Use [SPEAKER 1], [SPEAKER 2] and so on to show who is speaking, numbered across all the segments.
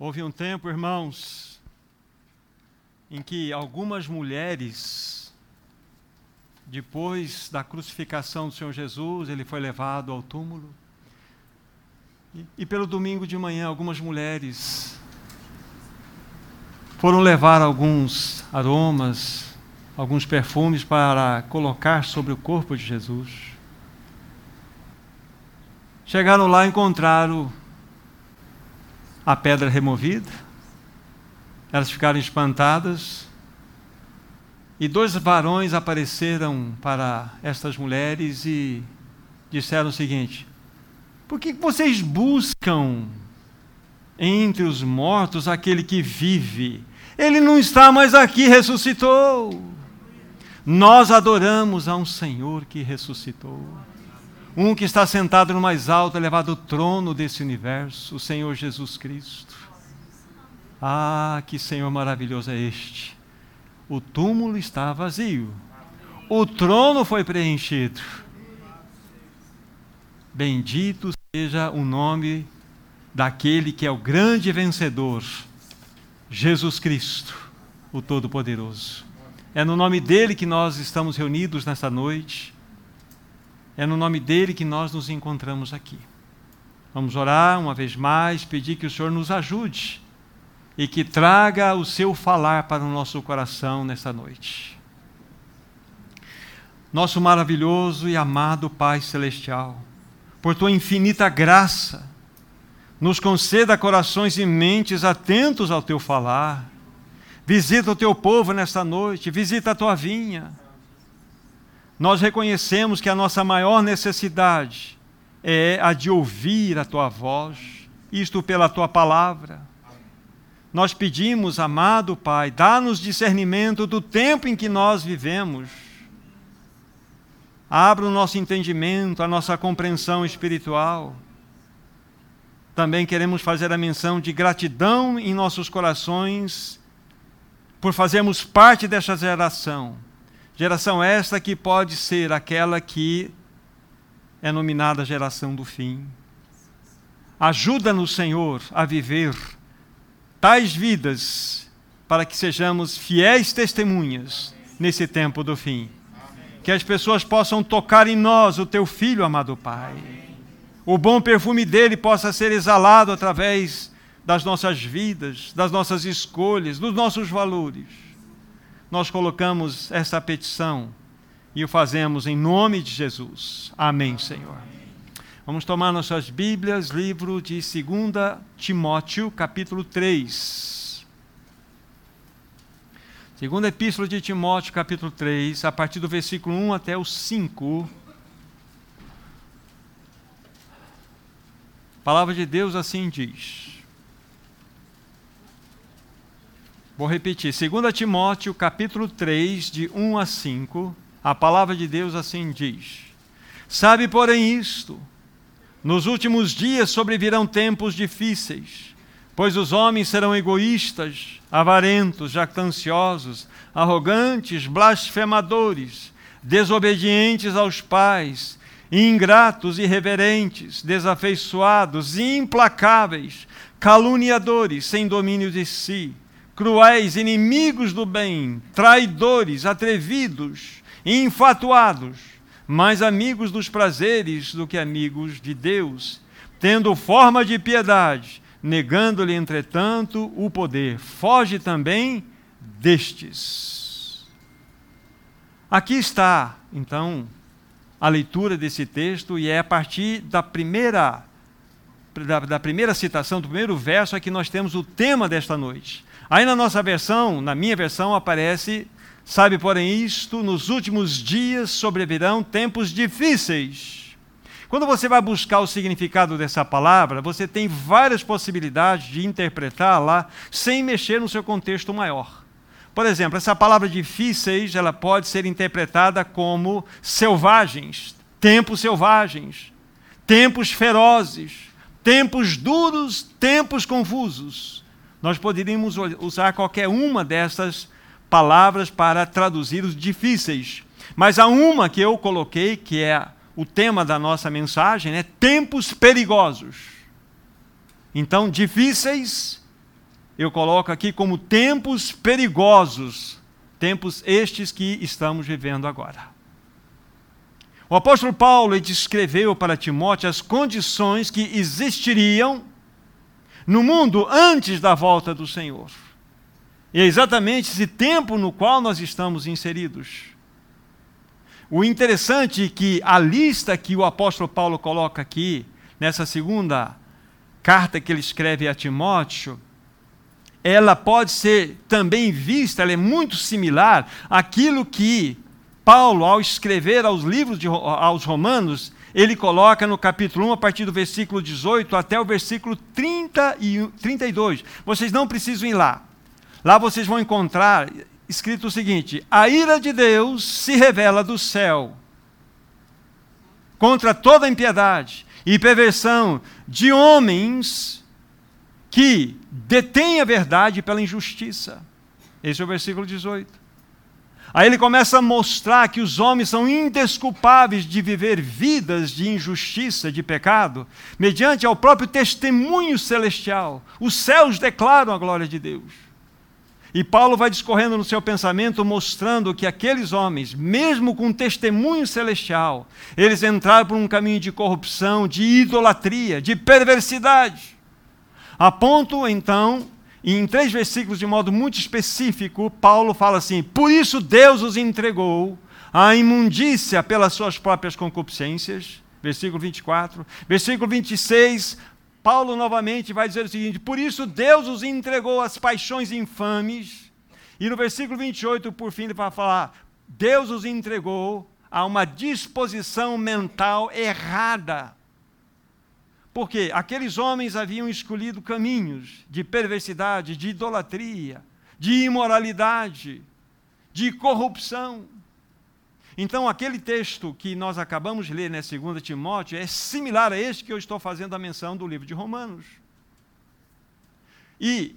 [SPEAKER 1] Houve um tempo, irmãos, em que algumas mulheres, depois da crucificação do Senhor Jesus, ele foi levado ao túmulo. E, e pelo domingo de manhã, algumas mulheres foram levar alguns aromas, alguns perfumes para colocar sobre o corpo de Jesus. Chegaram lá e encontraram a pedra removida. Elas ficaram espantadas. E dois varões apareceram para estas mulheres e disseram o seguinte: Por que vocês buscam entre os mortos aquele que vive? Ele não está mais aqui, ressuscitou. Nós adoramos a um Senhor que ressuscitou um que está sentado no mais alto, elevado trono desse universo, o Senhor Jesus Cristo. Ah, que Senhor maravilhoso é este! O túmulo está vazio, o trono foi preenchido. Bendito seja o nome daquele que é o grande vencedor, Jesus Cristo, o Todo-Poderoso. É no nome dele que nós estamos reunidos nesta noite é no nome dele que nós nos encontramos aqui. Vamos orar uma vez mais, pedir que o Senhor nos ajude e que traga o seu falar para o nosso coração nesta noite. Nosso maravilhoso e amado Pai Celestial, por tua infinita graça, nos conceda corações e mentes atentos ao teu falar. Visita o teu povo nesta noite, visita a tua vinha nós reconhecemos que a nossa maior necessidade é a de ouvir a tua voz, isto pela tua palavra. Nós pedimos, amado Pai, dá-nos discernimento do tempo em que nós vivemos. Abra o nosso entendimento, a nossa compreensão espiritual. Também queremos fazer a menção de gratidão em nossos corações por fazermos parte desta geração Geração esta que pode ser aquela que é nominada geração do fim. Ajuda-nos, Senhor, a viver tais vidas para que sejamos fiéis testemunhas nesse tempo do fim. Que as pessoas possam tocar em nós o teu filho, amado Pai. O bom perfume dele possa ser exalado através das nossas vidas, das nossas escolhas, dos nossos valores nós colocamos essa petição e o fazemos em nome de Jesus. Amém, Senhor. Vamos tomar nossas Bíblias, livro de 2 Timóteo, capítulo 3. Segunda Epístola de Timóteo, capítulo 3, a partir do versículo 1 até o 5. A palavra de Deus assim diz: Vou repetir, 2 Timóteo, capítulo 3, de 1 a 5, a palavra de Deus assim diz: Sabe, porém, isto: nos últimos dias sobrevirão tempos difíceis, pois os homens serão egoístas, avarentos, jactanciosos, arrogantes, blasfemadores, desobedientes aos pais, ingratos, irreverentes, desafeiçoados, implacáveis, caluniadores, sem domínio de si cruéis, inimigos do bem, traidores, atrevidos, infatuados, mais amigos dos prazeres do que amigos de Deus, tendo forma de piedade, negando-lhe, entretanto, o poder. Foge também destes. Aqui está, então, a leitura desse texto, e é a partir da primeira, da, da primeira citação, do primeiro verso, é que nós temos o tema desta noite. Aí na nossa versão, na minha versão, aparece: Sabe, porém, isto, nos últimos dias sobrevirão tempos difíceis. Quando você vai buscar o significado dessa palavra, você tem várias possibilidades de interpretá-la sem mexer no seu contexto maior. Por exemplo, essa palavra difíceis, ela pode ser interpretada como selvagens, tempos selvagens, tempos ferozes, tempos duros, tempos confusos. Nós poderíamos usar qualquer uma dessas palavras para traduzir os difíceis. Mas há uma que eu coloquei, que é o tema da nossa mensagem, é tempos perigosos. Então, difíceis, eu coloco aqui como tempos perigosos, tempos estes que estamos vivendo agora. O apóstolo Paulo descreveu para Timóteo as condições que existiriam no mundo antes da volta do Senhor. E é exatamente esse tempo no qual nós estamos inseridos. O interessante é que a lista que o apóstolo Paulo coloca aqui, nessa segunda carta que ele escreve a Timóteo, ela pode ser também vista, ela é muito similar àquilo que Paulo, ao escrever aos livros de, aos Romanos, ele coloca no capítulo 1, a partir do versículo 18 até o versículo 30 e 32. Vocês não precisam ir lá. Lá vocês vão encontrar escrito o seguinte: A ira de Deus se revela do céu contra toda impiedade e perversão de homens que detêm a verdade pela injustiça. Esse é o versículo 18. Aí ele começa a mostrar que os homens são indesculpáveis de viver vidas de injustiça, de pecado, mediante ao próprio testemunho celestial. Os céus declaram a glória de Deus. E Paulo vai discorrendo no seu pensamento, mostrando que aqueles homens, mesmo com testemunho celestial, eles entraram por um caminho de corrupção, de idolatria, de perversidade. A ponto, então, e em três versículos, de modo muito específico, Paulo fala assim: Por isso Deus os entregou à imundícia pelas suas próprias concupiscências. Versículo 24. Versículo 26, Paulo novamente vai dizer o seguinte: Por isso Deus os entregou às paixões infames. E no versículo 28, por fim, ele vai falar: Deus os entregou a uma disposição mental errada porque aqueles homens haviam escolhido caminhos de perversidade, de idolatria, de imoralidade, de corrupção. Então, aquele texto que nós acabamos de ler na 2 Timóteo é similar a este que eu estou fazendo a menção do livro de Romanos. E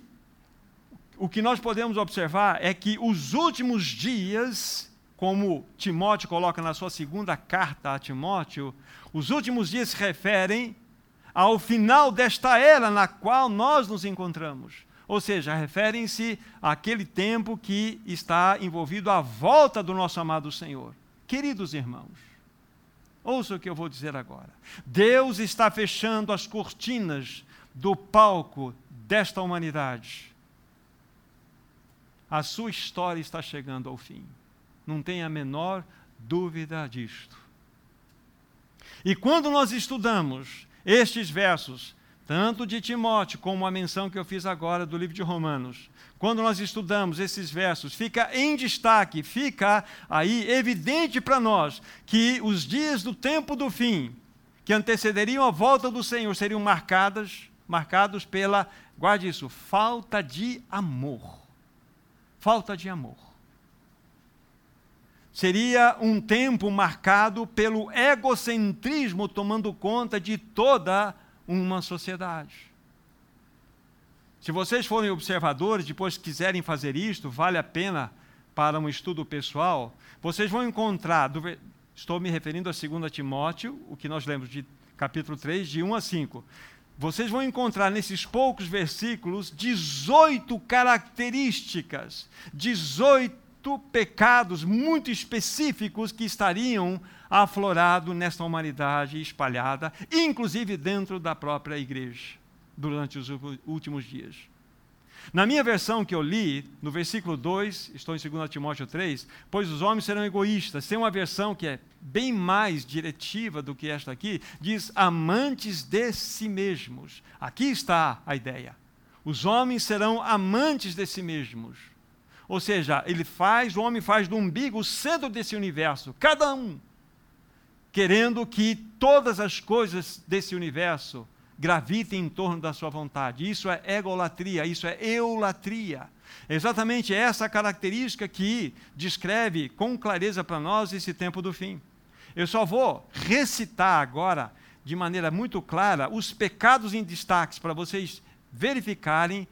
[SPEAKER 1] o que nós podemos observar é que os últimos dias, como Timóteo coloca na sua segunda carta a Timóteo, os últimos dias se referem ao final desta era na qual nós nos encontramos. Ou seja, referem-se àquele tempo que está envolvido à volta do nosso amado Senhor. Queridos irmãos, ouça o que eu vou dizer agora. Deus está fechando as cortinas do palco desta humanidade. A sua história está chegando ao fim. Não tenha a menor dúvida disto. E quando nós estudamos estes versos, tanto de Timóteo como a menção que eu fiz agora do livro de Romanos, quando nós estudamos esses versos, fica em destaque, fica aí evidente para nós que os dias do tempo do fim, que antecederiam a volta do Senhor, seriam marcadas, marcados pela, guarde isso, falta de amor. Falta de amor. Seria um tempo marcado pelo egocentrismo tomando conta de toda uma sociedade. Se vocês forem observadores, depois quiserem fazer isto, vale a pena para um estudo pessoal, vocês vão encontrar, estou me referindo a 2 Timóteo, o que nós lemos de capítulo 3, de 1 a 5. Vocês vão encontrar nesses poucos versículos 18 características, 18 pecados muito específicos que estariam aflorados nesta humanidade espalhada, inclusive dentro da própria igreja, durante os últimos dias. Na minha versão que eu li, no versículo 2, estou em 2 Timóteo 3, pois os homens serão egoístas. Tem uma versão que é bem mais diretiva do que esta aqui, diz amantes de si mesmos. Aqui está a ideia. Os homens serão amantes de si mesmos. Ou seja, ele faz, o homem faz do umbigo o centro desse universo, cada um, querendo que todas as coisas desse universo gravitem em torno da sua vontade. Isso é egolatria, isso é eulatria. É exatamente essa característica que descreve com clareza para nós esse tempo do fim. Eu só vou recitar agora, de maneira muito clara, os pecados em destaques para vocês verificarem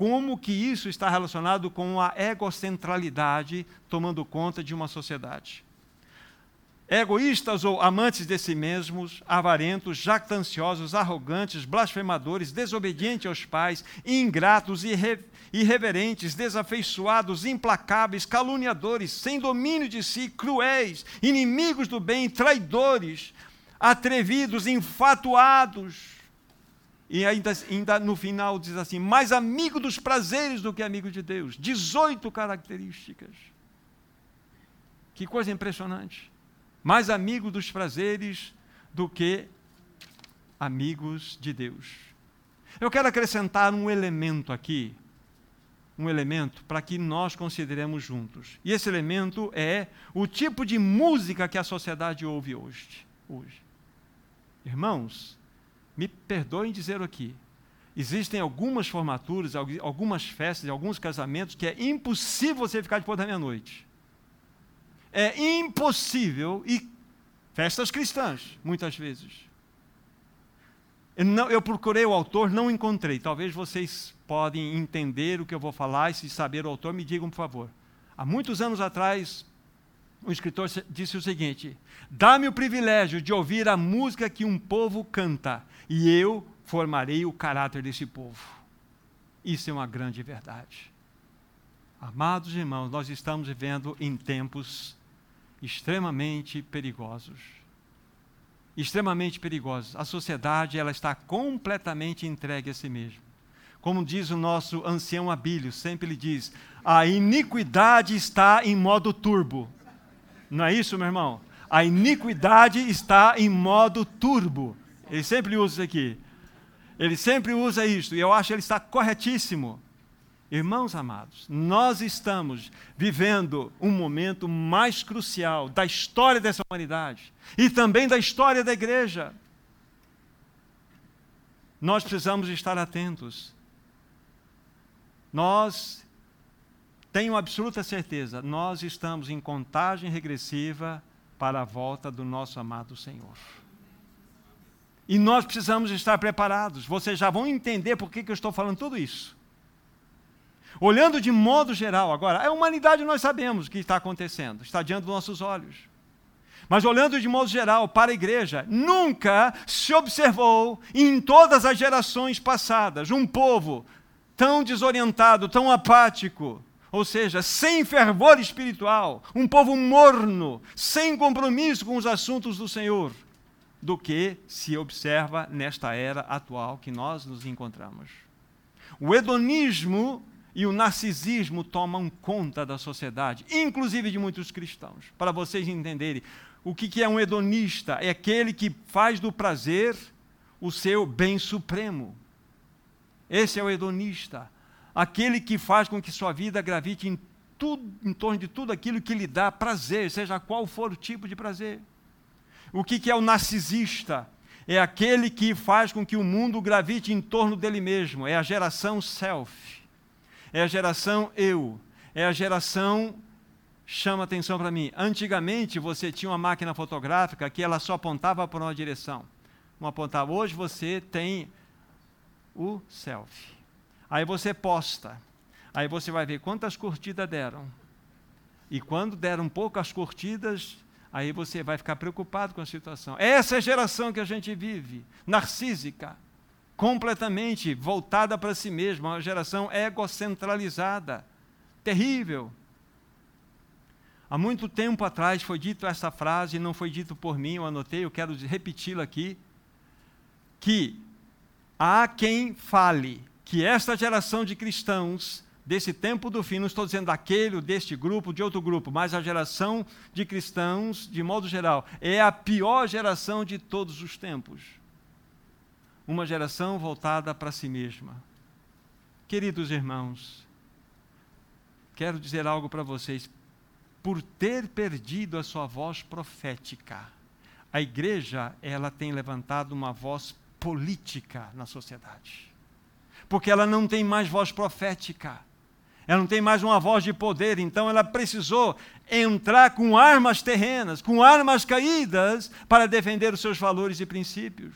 [SPEAKER 1] como que isso está relacionado com a egocentralidade tomando conta de uma sociedade. egoístas ou amantes de si mesmos, avarentos, jactanciosos, arrogantes, blasfemadores, desobedientes aos pais, ingratos, irre irreverentes, desafeiçoados, implacáveis, caluniadores, sem domínio de si, cruéis, inimigos do bem, traidores, atrevidos, enfatuados. E ainda, ainda no final diz assim: mais amigo dos prazeres do que amigo de Deus. 18 características. Que coisa impressionante mais amigos dos prazeres do que amigos de Deus. Eu quero acrescentar um elemento aqui, um elemento para que nós consideremos juntos. E esse elemento é o tipo de música que a sociedade ouve hoje. hoje. Irmãos, me perdoem dizer aqui, existem algumas formaturas, algumas festas, alguns casamentos que é impossível você ficar depois da meia-noite. É impossível, e festas cristãs, muitas vezes. Eu, não, eu procurei o autor, não encontrei. Talvez vocês podem entender o que eu vou falar e se saber o autor, me digam, por favor. Há muitos anos atrás, um escritor disse o seguinte: Dá-me o privilégio de ouvir a música que um povo canta, e eu formarei o caráter desse povo. Isso é uma grande verdade. Amados irmãos, nós estamos vivendo em tempos extremamente perigosos. Extremamente perigosos. A sociedade ela está completamente entregue a si mesma. Como diz o nosso ancião Abílio, sempre ele diz: a iniquidade está em modo turbo. Não é isso, meu irmão? A iniquidade está em modo turbo. Ele sempre usa isso aqui. Ele sempre usa isso, e eu acho que ele está corretíssimo. Irmãos amados, nós estamos vivendo um momento mais crucial da história dessa humanidade e também da história da igreja. Nós precisamos estar atentos. Nós, tenho absoluta certeza, nós estamos em contagem regressiva para a volta do nosso amado Senhor. E nós precisamos estar preparados. Vocês já vão entender por que, que eu estou falando tudo isso. Olhando de modo geral, agora, a humanidade nós sabemos o que está acontecendo, está diante dos nossos olhos. Mas olhando de modo geral para a igreja, nunca se observou em todas as gerações passadas um povo tão desorientado, tão apático, ou seja, sem fervor espiritual, um povo morno, sem compromisso com os assuntos do Senhor, do que se observa nesta era atual que nós nos encontramos. O hedonismo e o narcisismo tomam conta da sociedade, inclusive de muitos cristãos. Para vocês entenderem, o que é um hedonista? É aquele que faz do prazer o seu bem supremo. Esse é o hedonista. Aquele que faz com que sua vida gravite em, tudo, em torno de tudo aquilo que lhe dá prazer, seja qual for o tipo de prazer. O que é o narcisista? É aquele que faz com que o mundo gravite em torno dele mesmo. É a geração self é a geração eu. É a geração chama atenção para mim. Antigamente você tinha uma máquina fotográfica que ela só apontava para uma direção. Uma apontava. Hoje você tem o selfie. Aí você posta. Aí você vai ver quantas curtidas deram. E quando deram poucas curtidas, aí você vai ficar preocupado com a situação. Essa é a geração que a gente vive, narcísica completamente voltada para si mesma, uma geração egocentralizada. Terrível. Há muito tempo atrás foi dito essa frase, não foi dito por mim, eu anotei, eu quero repeti-la aqui, que há quem fale que esta geração de cristãos desse tempo do fim, não estou dizendo daquele, deste grupo, de outro grupo, mas a geração de cristãos, de modo geral, é a pior geração de todos os tempos uma geração voltada para si mesma. Queridos irmãos, quero dizer algo para vocês. Por ter perdido a sua voz profética, a igreja ela tem levantado uma voz política na sociedade. Porque ela não tem mais voz profética. Ela não tem mais uma voz de poder, então ela precisou entrar com armas terrenas, com armas caídas, para defender os seus valores e princípios.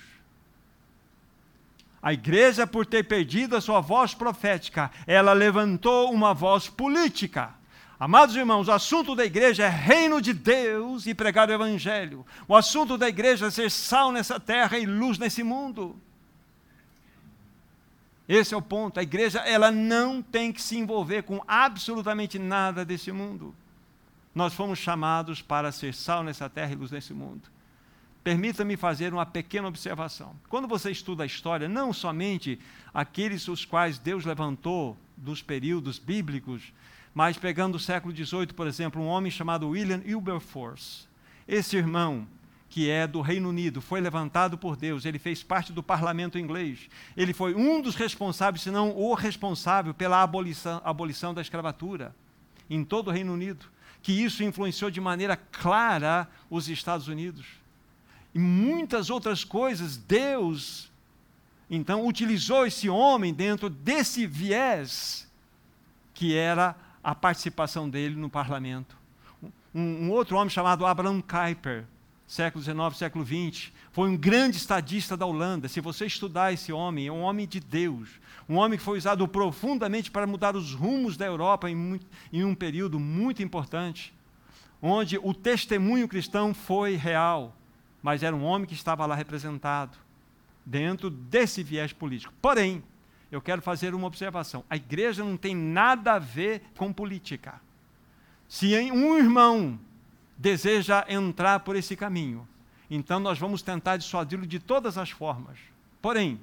[SPEAKER 1] A igreja, por ter perdido a sua voz profética, ela levantou uma voz política. Amados irmãos, o assunto da igreja é reino de Deus e pregar o evangelho. O assunto da igreja é ser sal nessa terra e luz nesse mundo. Esse é o ponto. A igreja, ela não tem que se envolver com absolutamente nada desse mundo. Nós fomos chamados para ser sal nessa terra e luz nesse mundo. Permita-me fazer uma pequena observação. Quando você estuda a história, não somente aqueles os quais Deus levantou dos períodos bíblicos, mas pegando o século XVIII, por exemplo, um homem chamado William Wilberforce. Esse irmão, que é do Reino Unido, foi levantado por Deus, ele fez parte do parlamento inglês. Ele foi um dos responsáveis, se não o responsável, pela abolição, abolição da escravatura em todo o Reino Unido. Que isso influenciou de maneira clara os Estados Unidos. E muitas outras coisas, Deus, então, utilizou esse homem dentro desse viés que era a participação dele no parlamento. Um, um outro homem chamado Abraham Kuyper, século XIX, século XX, foi um grande estadista da Holanda. Se você estudar esse homem, é um homem de Deus, um homem que foi usado profundamente para mudar os rumos da Europa em, em um período muito importante, onde o testemunho cristão foi real, mas era um homem que estava lá representado dentro desse viés político. Porém, eu quero fazer uma observação: a igreja não tem nada a ver com política. Se um irmão deseja entrar por esse caminho, então nós vamos tentar dissuadi-lo de todas as formas. Porém,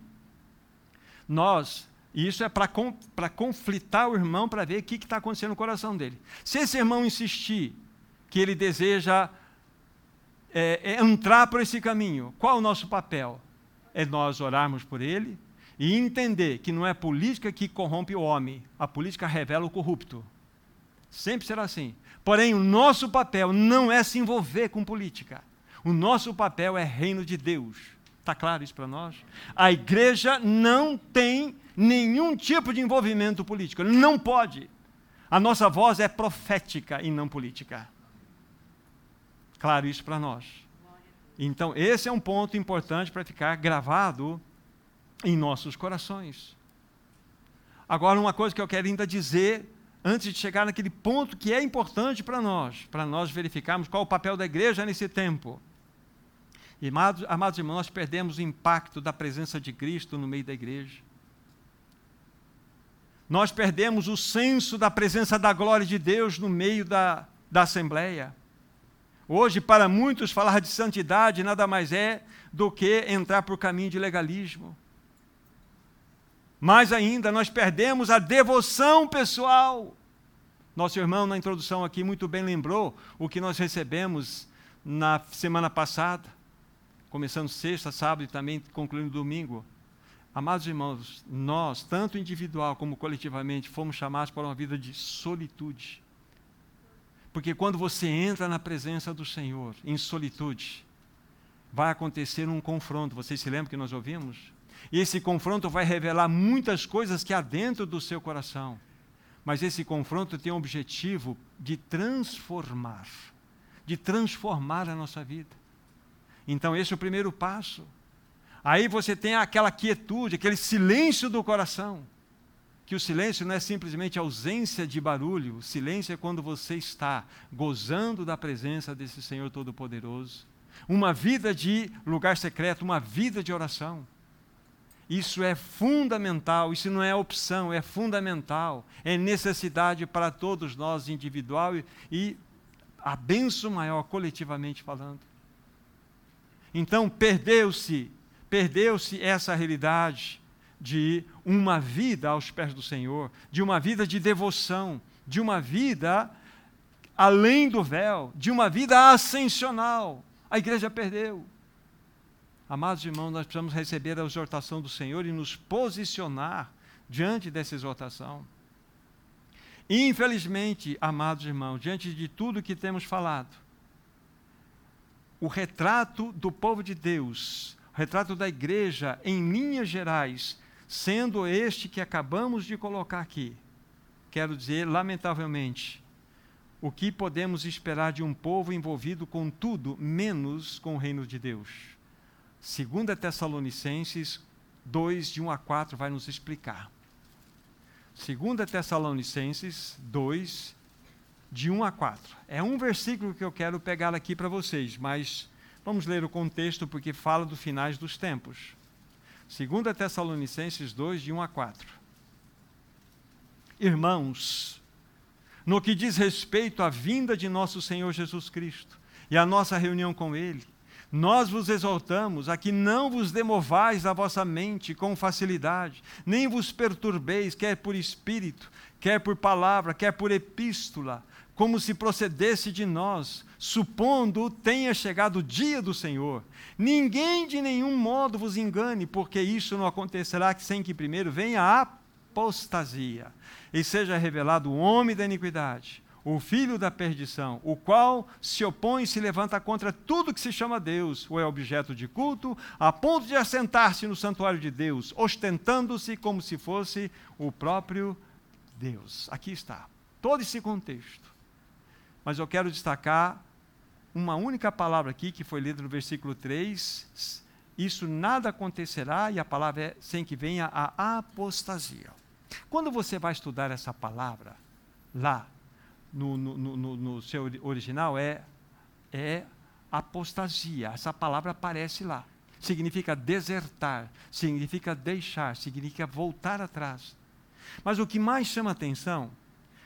[SPEAKER 1] nós, e isso é para conflitar o irmão para ver o que está acontecendo no coração dele. Se esse irmão insistir que ele deseja é, é entrar por esse caminho, qual o nosso papel? É nós orarmos por ele, e entender que não é política que corrompe o homem, a política revela o corrupto. Sempre será assim. Porém, o nosso papel não é se envolver com política. O nosso papel é reino de Deus. Está claro isso para nós? A igreja não tem nenhum tipo de envolvimento político. Não pode. A nossa voz é profética e não política. Claro isso para nós. Então, esse é um ponto importante para ficar gravado em nossos corações. Agora, uma coisa que eu quero ainda dizer, antes de chegar naquele ponto que é importante para nós, para nós verificarmos qual o papel da igreja nesse tempo. E, amados, amados irmãos, nós perdemos o impacto da presença de Cristo no meio da igreja. Nós perdemos o senso da presença da glória de Deus no meio da, da assembleia. Hoje, para muitos, falar de santidade nada mais é do que entrar por caminho de legalismo. Mais ainda, nós perdemos a devoção pessoal. Nosso irmão, na introdução aqui, muito bem lembrou o que nós recebemos na semana passada, começando sexta, sábado e também concluindo domingo. Amados irmãos, nós, tanto individual como coletivamente, fomos chamados para uma vida de solitude. Porque quando você entra na presença do Senhor em solitude, vai acontecer um confronto. Vocês se lembram que nós ouvimos? E esse confronto vai revelar muitas coisas que há dentro do seu coração. Mas esse confronto tem o objetivo de transformar, de transformar a nossa vida. Então, esse é o primeiro passo. Aí você tem aquela quietude, aquele silêncio do coração. Que o silêncio não é simplesmente ausência de barulho, o silêncio é quando você está gozando da presença desse Senhor Todo-Poderoso. Uma vida de lugar secreto, uma vida de oração. Isso é fundamental, isso não é opção, é fundamental, é necessidade para todos nós, individual e, e a benção maior, coletivamente falando. Então, perdeu-se, perdeu-se essa realidade de uma vida aos pés do Senhor, de uma vida de devoção, de uma vida além do véu, de uma vida ascensional. A igreja perdeu. Amados irmãos, nós precisamos receber a exortação do Senhor e nos posicionar diante dessa exortação. Infelizmente, amados irmãos, diante de tudo que temos falado, o retrato do povo de Deus, o retrato da igreja, em linhas gerais, sendo este que acabamos de colocar aqui, quero dizer, lamentavelmente, o que podemos esperar de um povo envolvido com tudo menos com o reino de Deus? 2 Tessalonicenses 2, de 1 a 4, vai nos explicar. 2 Tessalonicenses 2, de 1 a 4. É um versículo que eu quero pegar aqui para vocês, mas vamos ler o contexto porque fala dos finais dos tempos. 2 Tessalonicenses 2, de 1 a 4. Irmãos, no que diz respeito à vinda de nosso Senhor Jesus Cristo e à nossa reunião com Ele, nós vos exaltamos a que não vos demovais da vossa mente com facilidade, nem vos perturbeis, quer por espírito, quer por palavra, quer por epístola, como se procedesse de nós, supondo tenha chegado o dia do Senhor. Ninguém de nenhum modo vos engane, porque isso não acontecerá sem que primeiro venha a apostasia e seja revelado o homem da iniquidade o filho da perdição, o qual se opõe e se levanta contra tudo que se chama Deus ou é objeto de culto, a ponto de assentar-se no santuário de Deus, ostentando-se como se fosse o próprio Deus. Aqui está, todo esse contexto. Mas eu quero destacar uma única palavra aqui que foi lida no versículo 3. Isso nada acontecerá, e a palavra é sem que venha a apostasia. Quando você vai estudar essa palavra, lá no, no, no, no seu original é, é apostasia. Essa palavra aparece lá. Significa desertar, significa deixar, significa voltar atrás. Mas o que mais chama atenção,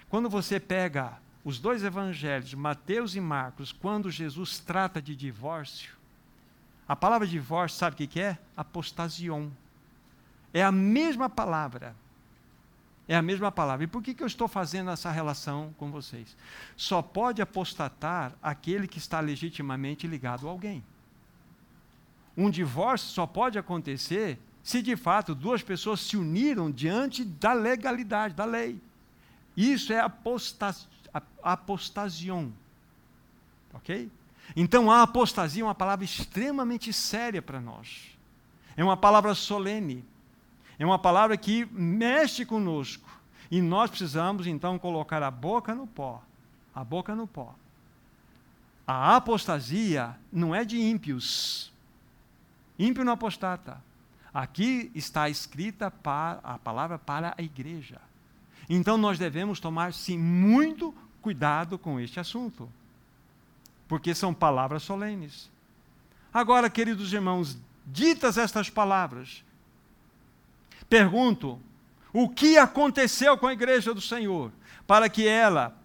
[SPEAKER 1] quando você pega os dois evangelhos, Mateus e Marcos, quando Jesus trata de divórcio, a palavra divórcio, sabe o que é? Apostasion. É a mesma palavra é a mesma palavra. E por que, que eu estou fazendo essa relação com vocês? Só pode apostatar aquele que está legitimamente ligado a alguém. Um divórcio só pode acontecer se de fato duas pessoas se uniram diante da legalidade, da lei. Isso é apostas. Ok? Então a apostasia é uma palavra extremamente séria para nós. É uma palavra solene é uma palavra que mexe conosco. E nós precisamos então colocar a boca no pó. A boca no pó. A apostasia não é de ímpios. Ímpio não apostata. Aqui está escrita a palavra para a igreja. Então nós devemos tomar, sim, muito cuidado com este assunto. Porque são palavras solenes. Agora, queridos irmãos, ditas estas palavras, Pergunto: o que aconteceu com a igreja do Senhor para que ela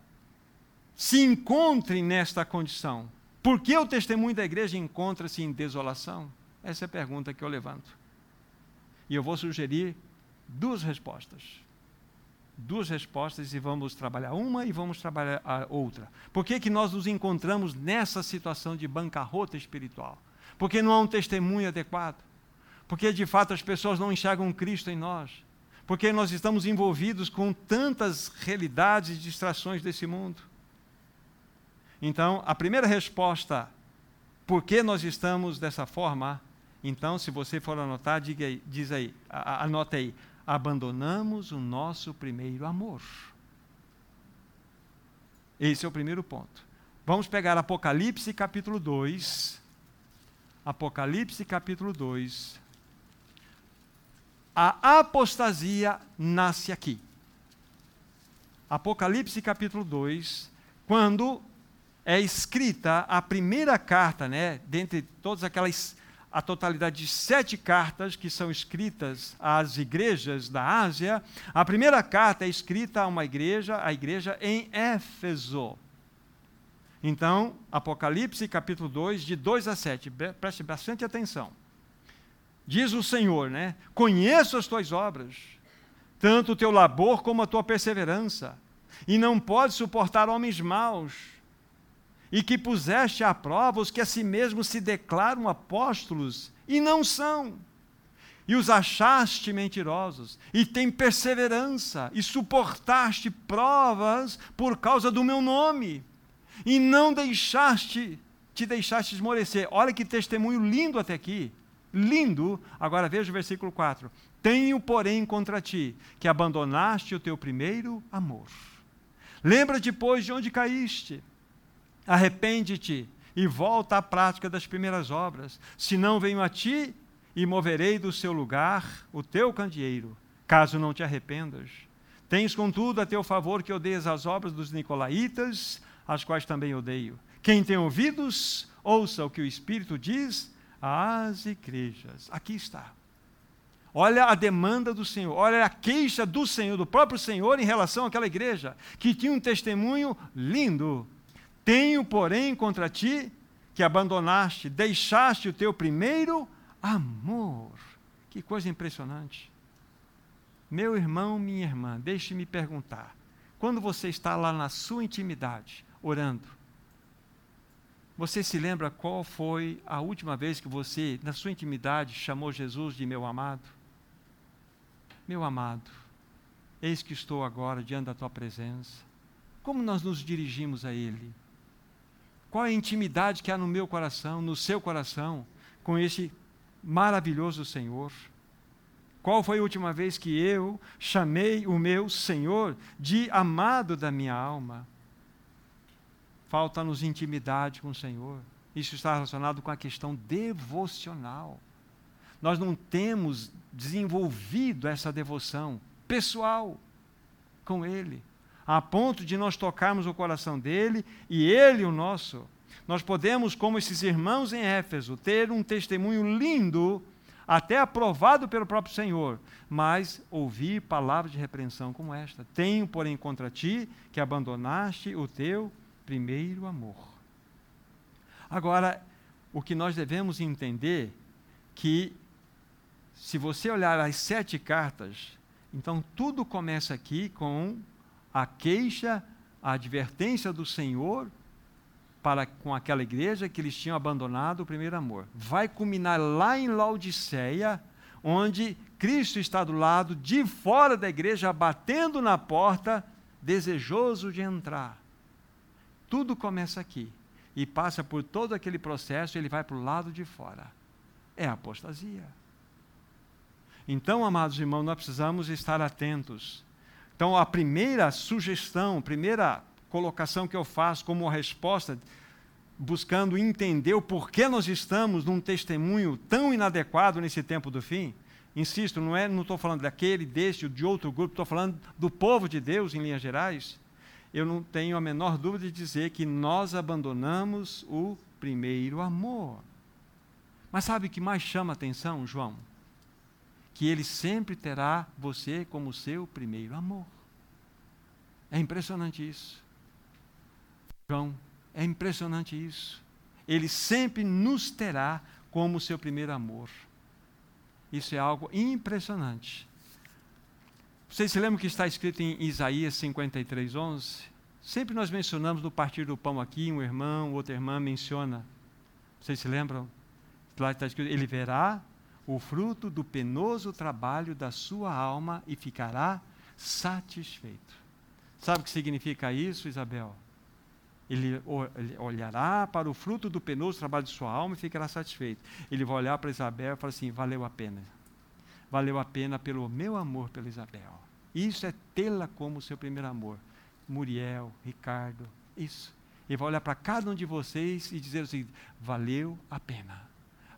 [SPEAKER 1] se encontre nesta condição? Por que o testemunho da igreja encontra-se em desolação? Essa é a pergunta que eu levanto. E eu vou sugerir duas respostas. Duas respostas e vamos trabalhar uma e vamos trabalhar a outra. Por que, que nós nos encontramos nessa situação de bancarrota espiritual? Porque não há um testemunho adequado porque de fato as pessoas não enxergam Cristo em nós, porque nós estamos envolvidos com tantas realidades e distrações desse mundo. Então, a primeira resposta, por que nós estamos dessa forma? Então, se você for anotar, diga aí, diz aí, anota aí, abandonamos o nosso primeiro amor. Esse é o primeiro ponto. Vamos pegar Apocalipse capítulo 2. Apocalipse capítulo 2 a apostasia nasce aqui. Apocalipse capítulo 2, quando é escrita a primeira carta, né, dentre todas aquelas, a totalidade de sete cartas que são escritas às igrejas da Ásia, a primeira carta é escrita a uma igreja, a igreja em Éfeso. Então, Apocalipse capítulo 2, de 2 a 7, preste bastante atenção. Diz o Senhor, né? Conheço as tuas obras, tanto o teu labor como a tua perseverança, e não podes suportar homens maus, e que puseste à prova os que a si mesmos se declaram apóstolos e não são, e os achaste mentirosos, e tem perseverança, e suportaste provas por causa do meu nome, e não deixaste, te deixaste esmorecer. Olha que testemunho lindo até aqui lindo. Agora veja o versículo 4. Tenho, porém, contra ti que abandonaste o teu primeiro amor. Lembra-te, pois, de onde caíste. Arrepende-te e volta à prática das primeiras obras. Senão venho a ti e moverei do seu lugar o teu candeeiro, caso não te arrependas. Tens, contudo, a teu favor que odeias as obras dos nicolaítas, as quais também odeio. Quem tem ouvidos, ouça o que o Espírito diz às igrejas. Aqui está. Olha a demanda do Senhor, olha a queixa do Senhor, do próprio Senhor em relação àquela igreja, que tinha um testemunho lindo. Tenho, porém, contra ti que abandonaste, deixaste o teu primeiro amor. Que coisa impressionante. Meu irmão, minha irmã, deixe-me perguntar. Quando você está lá na sua intimidade, orando, você se lembra qual foi a última vez que você, na sua intimidade, chamou Jesus de meu amado? Meu amado, eis que estou agora diante da tua presença. Como nós nos dirigimos a Ele? Qual a intimidade que há no meu coração, no seu coração, com esse maravilhoso Senhor? Qual foi a última vez que eu chamei o meu Senhor de amado da minha alma? Falta-nos intimidade com o Senhor. Isso está relacionado com a questão devocional. Nós não temos desenvolvido essa devoção pessoal com Ele, a ponto de nós tocarmos o coração dele e Ele o nosso. Nós podemos, como esses irmãos em Éfeso, ter um testemunho lindo até aprovado pelo próprio Senhor, mas ouvir palavras de repreensão como esta: Tenho, porém, contra ti que abandonaste o teu primeiro amor. Agora, o que nós devemos entender que se você olhar as sete cartas, então tudo começa aqui com a queixa, a advertência do Senhor para com aquela igreja que eles tinham abandonado o primeiro amor. Vai culminar lá em Laodiceia, onde Cristo está do lado de fora da igreja, batendo na porta, desejoso de entrar. Tudo começa aqui e passa por todo aquele processo, ele vai para o lado de fora. É apostasia. Então, amados irmãos, nós precisamos estar atentos. Então, a primeira sugestão, a primeira colocação que eu faço como resposta, buscando entender o porquê nós estamos num testemunho tão inadequado nesse tempo do fim. Insisto, não é, não estou falando daquele, deste, de outro grupo, estou falando do povo de Deus em linhas gerais. Eu não tenho a menor dúvida de dizer que nós abandonamos o primeiro amor. Mas sabe o que mais chama atenção, João? Que ele sempre terá você como seu primeiro amor. É impressionante isso. João, é impressionante isso. Ele sempre nos terá como seu primeiro amor. Isso é algo impressionante. Vocês se lembram que está escrito em Isaías 53, 11? Sempre nós mencionamos no partir do pão aqui, um irmão, outra irmã menciona. Vocês se lembram? Lá está escrito: Ele verá o fruto do penoso trabalho da sua alma e ficará satisfeito. Sabe o que significa isso, Isabel? Ele olhará para o fruto do penoso trabalho de sua alma e ficará satisfeito. Ele vai olhar para Isabel e falar assim: valeu a pena. Valeu a pena pelo meu amor pela Isabel. Isso é tê-la como seu primeiro amor. Muriel, Ricardo, isso. Ele vai olhar para cada um de vocês e dizer o seguinte: valeu a pena.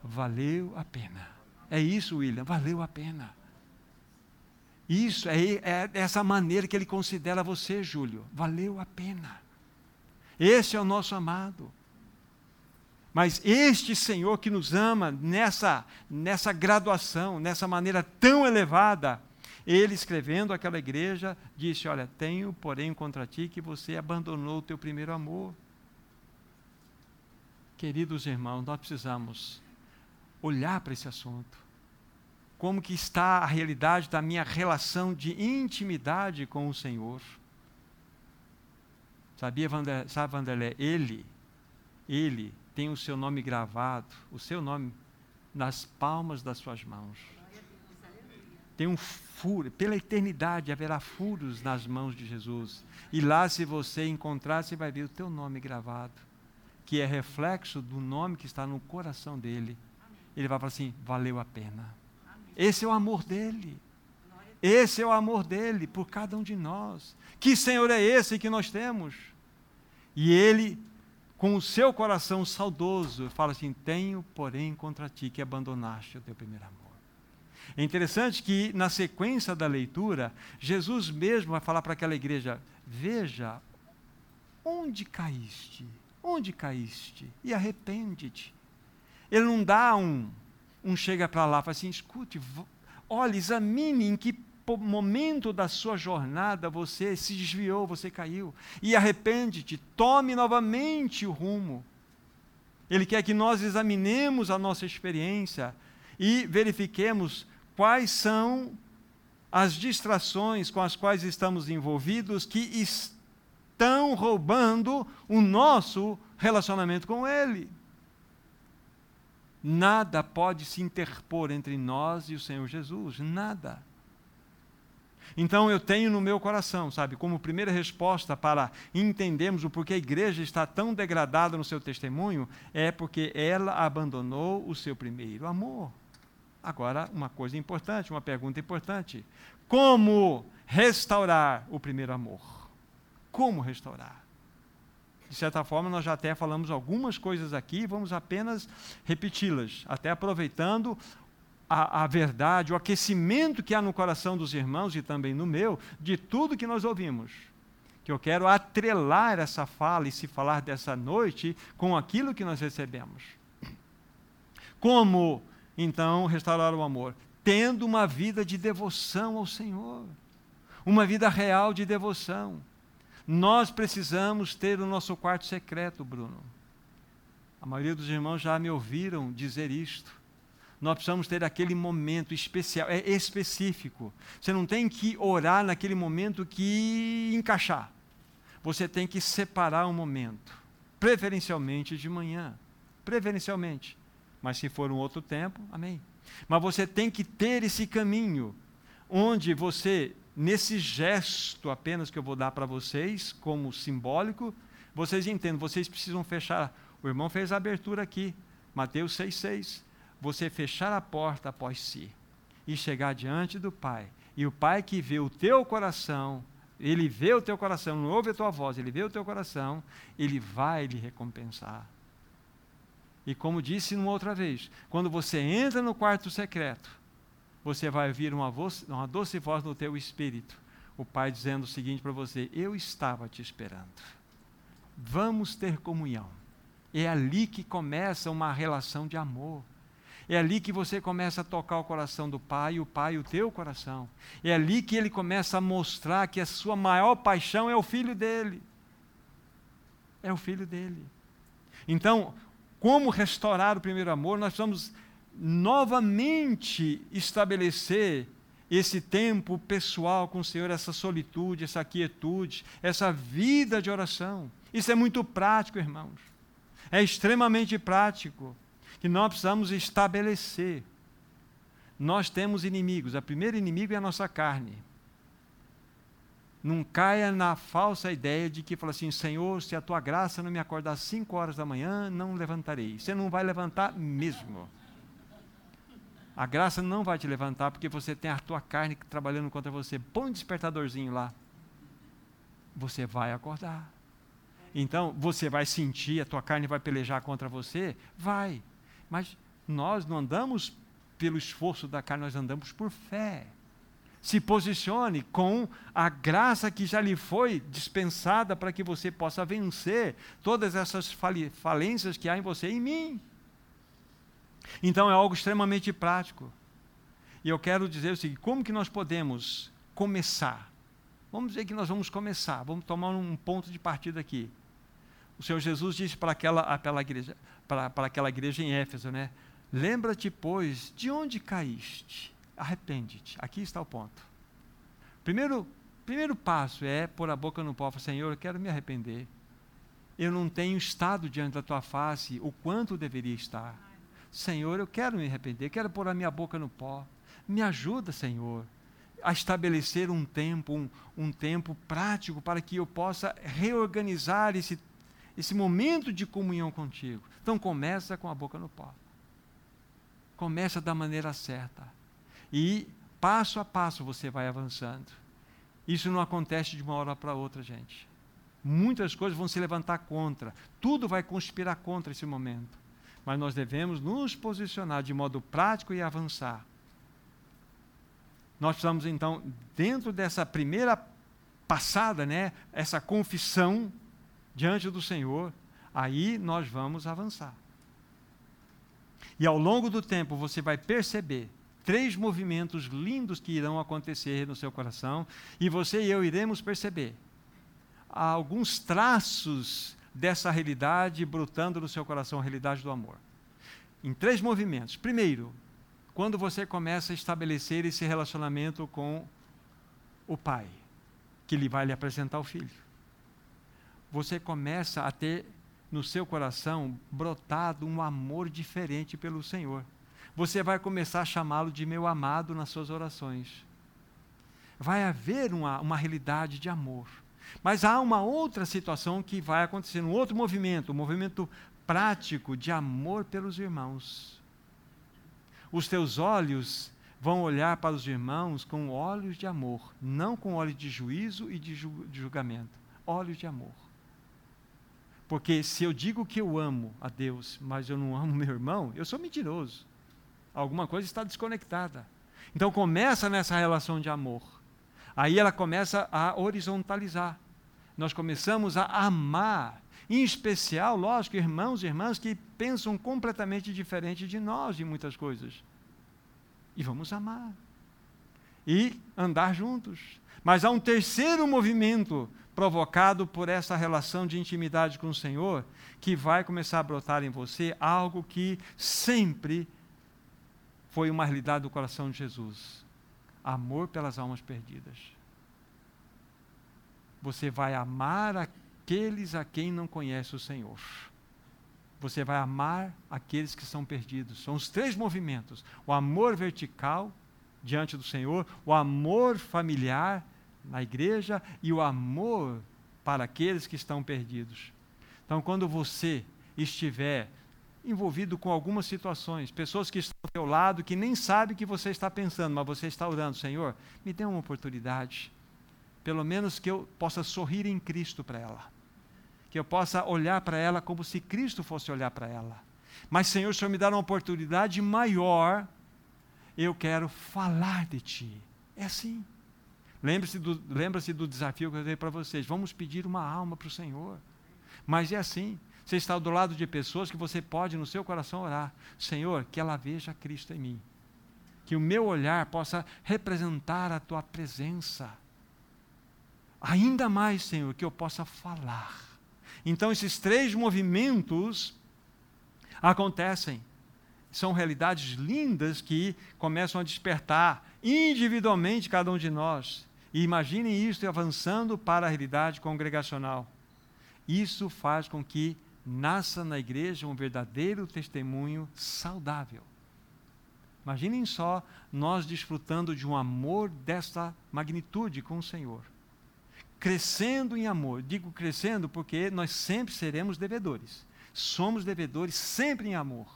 [SPEAKER 1] Valeu a pena. É isso, William, valeu a pena. Isso é, é essa maneira que ele considera você, Júlio. Valeu a pena. Esse é o nosso amado. Mas este Senhor que nos ama nessa, nessa graduação, nessa maneira tão elevada, ele escrevendo aquela igreja, disse: Olha, tenho, porém, contra ti que você abandonou o teu primeiro amor. Queridos irmãos, nós precisamos olhar para esse assunto. Como que está a realidade da minha relação de intimidade com o Senhor? Sabia, sabe, Vanderlé? Ele, ele tem o seu nome gravado, o seu nome nas palmas das suas mãos. Tem um furo, pela eternidade haverá furos nas mãos de Jesus. E lá, se você encontrar, você vai ver o teu nome gravado, que é reflexo do nome que está no coração dele. Ele vai falar assim: valeu a pena. Esse é o amor dele. Esse é o amor dele por cada um de nós. Que Senhor é esse que nós temos? E ele, com o seu coração saudoso, fala assim: Tenho, porém, contra ti que abandonaste o teu primeiro amor. É interessante que, na sequência da leitura, Jesus mesmo vai falar para aquela igreja: Veja, onde caíste? Onde caíste? E arrepende-te. Ele não dá um, um chega para lá fala assim: escute, olhe, examine em que momento da sua jornada você se desviou, você caiu. E arrepende-te, tome novamente o rumo. Ele quer que nós examinemos a nossa experiência e verifiquemos quais são as distrações com as quais estamos envolvidos que estão roubando o nosso relacionamento com Ele. Nada pode se interpor entre nós e o Senhor Jesus, nada. Então eu tenho no meu coração, sabe, como primeira resposta para entendermos o porquê a igreja está tão degradada no seu testemunho, é porque ela abandonou o seu primeiro amor. Agora, uma coisa importante, uma pergunta importante: como restaurar o primeiro amor? Como restaurar? De certa forma, nós já até falamos algumas coisas aqui, vamos apenas repeti-las, até aproveitando a, a, verdade, o aquecimento que há no coração dos irmãos e também no meu, de tudo que nós ouvimos. Que eu quero atrelar essa fala e se falar dessa noite com aquilo que nós recebemos. Como, então, restaurar o amor? Tendo uma vida de devoção ao Senhor, uma vida real de devoção. Nós precisamos ter o nosso quarto secreto, Bruno. A maioria dos irmãos já me ouviram dizer isto nós precisamos ter aquele momento especial, é específico. Você não tem que orar naquele momento que encaixar. Você tem que separar um momento, preferencialmente de manhã, preferencialmente. Mas se for um outro tempo, amém. Mas você tem que ter esse caminho onde você, nesse gesto apenas que eu vou dar para vocês, como simbólico, vocês entendem, vocês precisam fechar. O irmão fez a abertura aqui, Mateus 6,6 você fechar a porta após si e chegar diante do Pai. E o Pai que vê o teu coração, ele vê o teu coração, não ouve a tua voz, ele vê o teu coração, ele vai lhe recompensar. E como disse uma outra vez, quando você entra no quarto secreto, você vai ouvir uma, voz, uma doce voz no teu espírito, o Pai dizendo o seguinte para você: Eu estava te esperando. Vamos ter comunhão. É ali que começa uma relação de amor. É ali que você começa a tocar o coração do Pai, o Pai o teu coração. É ali que ele começa a mostrar que a sua maior paixão é o filho dele. É o filho dele. Então, como restaurar o primeiro amor? Nós precisamos novamente estabelecer esse tempo pessoal com o Senhor, essa solitude, essa quietude, essa vida de oração. Isso é muito prático, irmãos. É extremamente prático que nós precisamos estabelecer. Nós temos inimigos. O primeiro inimigo é a nossa carne. Não caia na falsa ideia de que fala assim, Senhor, se a tua graça não me acordar às 5 horas da manhã, não levantarei. Você não vai levantar mesmo. A graça não vai te levantar porque você tem a tua carne trabalhando contra você. Põe um despertadorzinho lá. Você vai acordar. Então, você vai sentir, a tua carne vai pelejar contra você? Vai. Mas nós não andamos pelo esforço da carne, nós andamos por fé. Se posicione com a graça que já lhe foi dispensada para que você possa vencer todas essas falências que há em você e em mim. Então é algo extremamente prático. E eu quero dizer o seguinte: como que nós podemos começar? Vamos dizer que nós vamos começar, vamos tomar um ponto de partida aqui. O Senhor Jesus disse para aquela, aquela igreja, para, para aquela igreja em Éfeso, né? Lembra-te, pois, de onde caíste. Arrepende-te. Aqui está o ponto. Primeiro, primeiro passo é pôr a boca no pó. Senhor, eu quero me arrepender. Eu não tenho estado diante da tua face o quanto deveria estar. Senhor, eu quero me arrepender, quero pôr a minha boca no pó. Me ajuda, Senhor, a estabelecer um tempo, um, um tempo prático para que eu possa reorganizar esse esse momento de comunhão contigo. Então começa com a boca no pó. Começa da maneira certa. E passo a passo você vai avançando. Isso não acontece de uma hora para outra, gente. Muitas coisas vão se levantar contra. Tudo vai conspirar contra esse momento. Mas nós devemos nos posicionar de modo prático e avançar. nós precisamos então, dentro dessa primeira passada, né, essa confissão diante do Senhor, aí nós vamos avançar. E ao longo do tempo você vai perceber três movimentos lindos que irão acontecer no seu coração, e você e eu iremos perceber alguns traços dessa realidade brotando no seu coração, a realidade do amor. Em três movimentos. Primeiro, quando você começa a estabelecer esse relacionamento com o pai, que lhe vai lhe apresentar o filho. Você começa a ter no seu coração brotado um amor diferente pelo Senhor. Você vai começar a chamá-lo de meu amado nas suas orações. Vai haver uma, uma realidade de amor. Mas há uma outra situação que vai acontecer, um outro movimento, um movimento prático de amor pelos irmãos. Os teus olhos vão olhar para os irmãos com olhos de amor, não com olhos de juízo e de julgamento. Olhos de amor. Porque se eu digo que eu amo a Deus, mas eu não amo meu irmão, eu sou mentiroso. Alguma coisa está desconectada. Então começa nessa relação de amor. Aí ela começa a horizontalizar. Nós começamos a amar, em especial, lógico, irmãos e irmãs que pensam completamente diferente de nós em muitas coisas. E vamos amar. E andar juntos. Mas há um terceiro movimento provocado por essa relação de intimidade com o Senhor, que vai começar a brotar em você algo que sempre foi uma realidade do coração de Jesus: amor pelas almas perdidas. Você vai amar aqueles a quem não conhece o Senhor. Você vai amar aqueles que são perdidos. São os três movimentos: o amor vertical diante do Senhor, o amor familiar na igreja e o amor para aqueles que estão perdidos. Então, quando você estiver envolvido com algumas situações, pessoas que estão ao seu lado que nem sabem o que você está pensando, mas você está orando, Senhor, me dê uma oportunidade, pelo menos que eu possa sorrir em Cristo para ela, que eu possa olhar para ela como se Cristo fosse olhar para ela. Mas, Senhor, o Senhor me dá uma oportunidade maior, eu quero falar de Ti. É assim. Lembre-se do, lembra do desafio que eu dei para vocês. Vamos pedir uma alma para o Senhor. Mas é assim. Você está do lado de pessoas que você pode, no seu coração, orar: Senhor, que ela veja Cristo em mim. Que o meu olhar possa representar a tua presença. Ainda mais, Senhor, que eu possa falar. Então, esses três movimentos acontecem. São realidades lindas que começam a despertar individualmente cada um de nós e imaginem isso avançando para a realidade congregacional. Isso faz com que nasça na igreja um verdadeiro testemunho saudável. Imaginem só nós desfrutando de um amor desta magnitude com o Senhor. Crescendo em amor. Digo crescendo porque nós sempre seremos devedores. Somos devedores sempre em amor.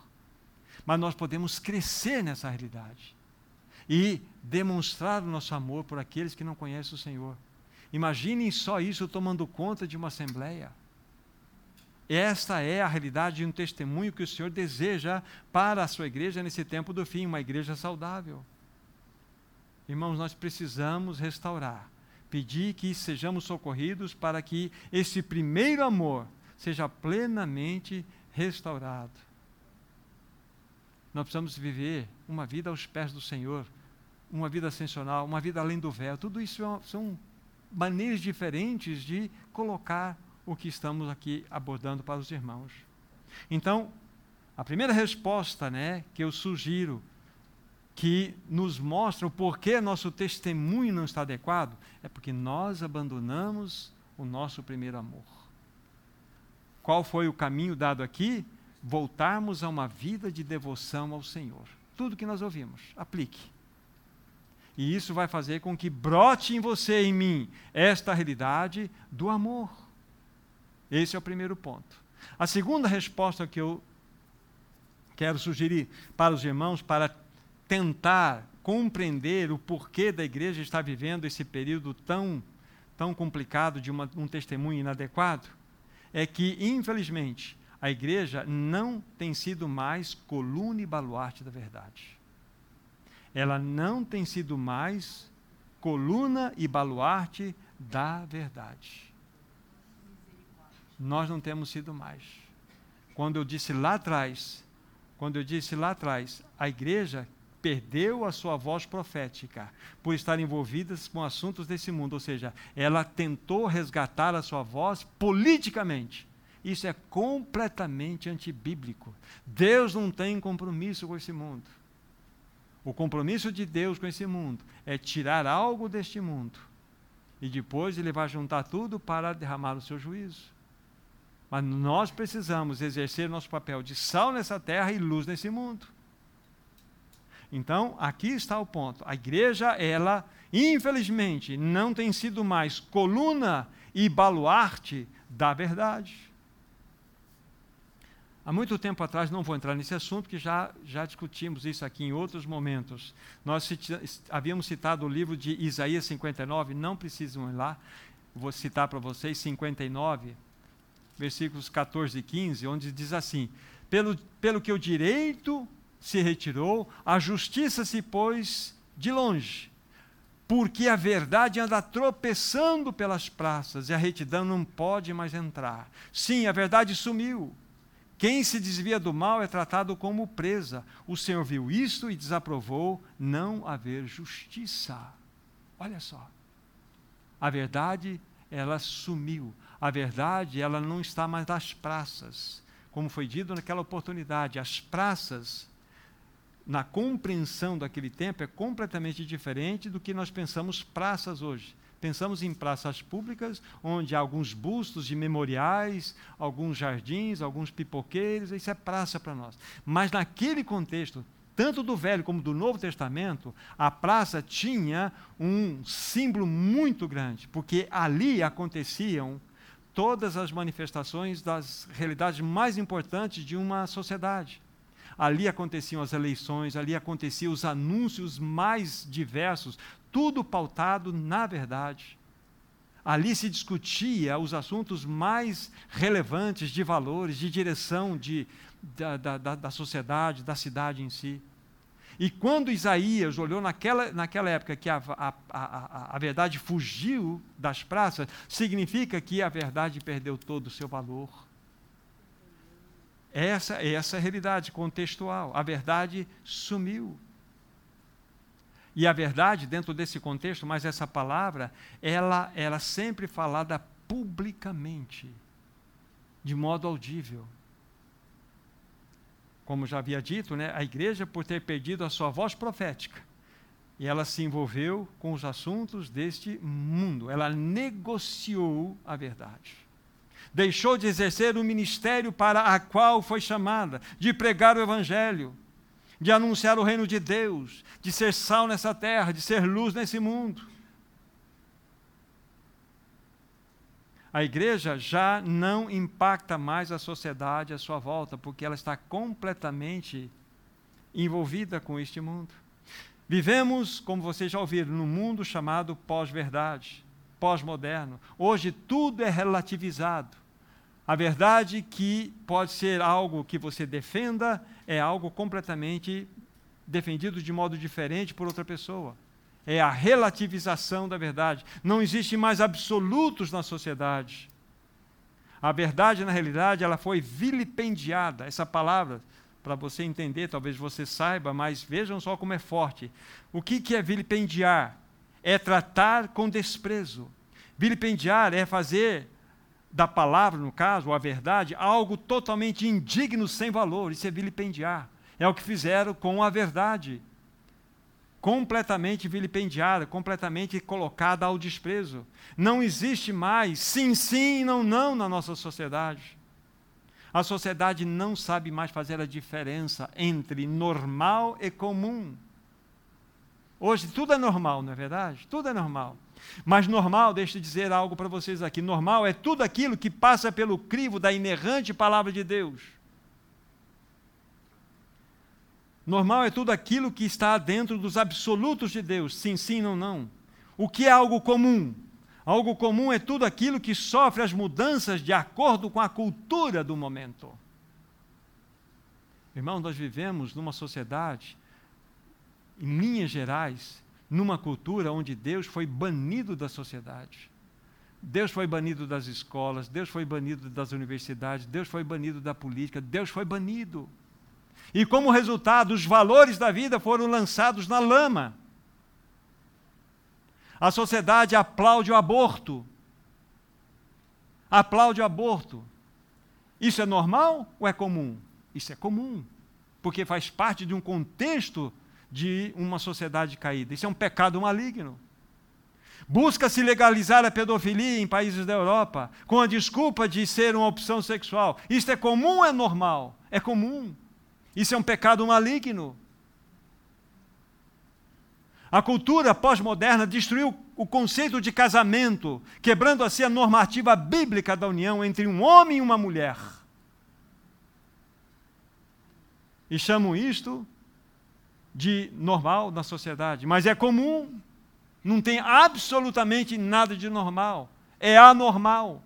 [SPEAKER 1] Mas nós podemos crescer nessa realidade e demonstrar o nosso amor por aqueles que não conhecem o Senhor. Imaginem só isso tomando conta de uma assembleia. Esta é a realidade de um testemunho que o Senhor deseja para a sua igreja nesse tempo do fim, uma igreja saudável. Irmãos, nós precisamos restaurar, pedir que sejamos socorridos para que esse primeiro amor seja plenamente restaurado. Nós precisamos viver uma vida aos pés do Senhor, uma vida ascensional, uma vida além do véu. Tudo isso é são maneiras diferentes de colocar o que estamos aqui abordando para os irmãos. Então, a primeira resposta né, que eu sugiro, que nos mostra o porquê nosso testemunho não está adequado, é porque nós abandonamos o nosso primeiro amor. Qual foi o caminho dado aqui? Voltarmos a uma vida de devoção ao Senhor. Tudo que nós ouvimos, aplique. E isso vai fazer com que brote em você e em mim esta realidade do amor. Esse é o primeiro ponto. A segunda resposta que eu quero sugerir para os irmãos para tentar compreender o porquê da igreja estar vivendo esse período tão, tão complicado de uma, um testemunho inadequado é que, infelizmente, a igreja não tem sido mais coluna e baluarte da verdade ela não tem sido mais coluna e baluarte da verdade. Nós não temos sido mais. Quando eu disse lá atrás, quando eu disse lá atrás, a igreja perdeu a sua voz profética por estar envolvida com assuntos desse mundo, ou seja, ela tentou resgatar a sua voz politicamente. Isso é completamente antibíblico. Deus não tem compromisso com esse mundo. O compromisso de Deus com esse mundo é tirar algo deste mundo e depois ele vai juntar tudo para derramar o seu juízo. Mas nós precisamos exercer nosso papel de sal nessa terra e luz nesse mundo. Então, aqui está o ponto. A igreja, ela, infelizmente, não tem sido mais coluna e baluarte da verdade. Há muito tempo atrás, não vou entrar nesse assunto, que já, já discutimos isso aqui em outros momentos. Nós havíamos citado o livro de Isaías 59, não precisam ir lá, vou citar para vocês 59, versículos 14 e 15, onde diz assim: Pelo, pelo que o direito se retirou, a justiça se pôs de longe, porque a verdade anda tropeçando pelas praças e a retidão não pode mais entrar. Sim, a verdade sumiu quem se desvia do mal é tratado como presa. O Senhor viu isto e desaprovou não haver justiça. Olha só. A verdade, ela sumiu. A verdade, ela não está mais nas praças. Como foi dito naquela oportunidade, as praças, na compreensão daquele tempo, é completamente diferente do que nós pensamos praças hoje. Pensamos em praças públicas, onde há alguns bustos de memoriais, alguns jardins, alguns pipoqueiros, isso é praça para nós. Mas naquele contexto, tanto do Velho como do Novo Testamento, a praça tinha um símbolo muito grande, porque ali aconteciam todas as manifestações das realidades mais importantes de uma sociedade. Ali aconteciam as eleições, ali aconteciam os anúncios mais diversos, tudo pautado na verdade. Ali se discutia os assuntos mais relevantes de valores, de direção de, da, da, da sociedade, da cidade em si. E quando Isaías olhou naquela, naquela época que a, a, a, a verdade fugiu das praças, significa que a verdade perdeu todo o seu valor. Essa, essa é a realidade contextual. A verdade sumiu. E a verdade, dentro desse contexto, mas essa palavra, ela, ela sempre falada publicamente, de modo audível. Como já havia dito, né, a igreja, por ter perdido a sua voz profética, e ela se envolveu com os assuntos deste mundo, ela negociou a verdade. Deixou de exercer o ministério para a qual foi chamada, de pregar o evangelho de anunciar o reino de Deus, de ser sal nessa terra, de ser luz nesse mundo. A igreja já não impacta mais a sociedade à sua volta, porque ela está completamente envolvida com este mundo. Vivemos, como vocês já ouviram, num mundo chamado pós-verdade, pós-moderno. Hoje tudo é relativizado. A verdade que pode ser algo que você defenda é algo completamente defendido de modo diferente por outra pessoa. É a relativização da verdade. Não existe mais absolutos na sociedade. A verdade, na realidade, ela foi vilipendiada. Essa palavra, para você entender, talvez você saiba, mas vejam só como é forte. O que, que é vilipendiar? É tratar com desprezo. Vilipendiar é fazer da palavra, no caso, ou a verdade, algo totalmente indigno, sem valor. Isso é vilipendiar. É o que fizeram com a verdade. Completamente vilipendiada, completamente colocada ao desprezo. Não existe mais sim, sim, não, não na nossa sociedade. A sociedade não sabe mais fazer a diferença entre normal e comum. Hoje tudo é normal, não é verdade? Tudo é normal. Mas normal, deixa eu dizer algo para vocês aqui: normal é tudo aquilo que passa pelo crivo da inerrante palavra de Deus. Normal é tudo aquilo que está dentro dos absolutos de Deus, sim, sim, não, não. O que é algo comum? Algo comum é tudo aquilo que sofre as mudanças de acordo com a cultura do momento. Irmão, nós vivemos numa sociedade em linhas gerais, numa cultura onde Deus foi banido da sociedade. Deus foi banido das escolas, Deus foi banido das universidades, Deus foi banido da política, Deus foi banido. E como resultado, os valores da vida foram lançados na lama. A sociedade aplaude o aborto. Aplaude o aborto. Isso é normal ou é comum? Isso é comum, porque faz parte de um contexto de uma sociedade caída. Isso é um pecado maligno. Busca-se legalizar a pedofilia em países da Europa com a desculpa de ser uma opção sexual. Isso é comum é normal? É comum. Isso é um pecado maligno. A cultura pós-moderna destruiu o conceito de casamento, quebrando assim a normativa bíblica da união entre um homem e uma mulher. E chamam isto de normal na sociedade, mas é comum não tem absolutamente nada de normal. É anormal.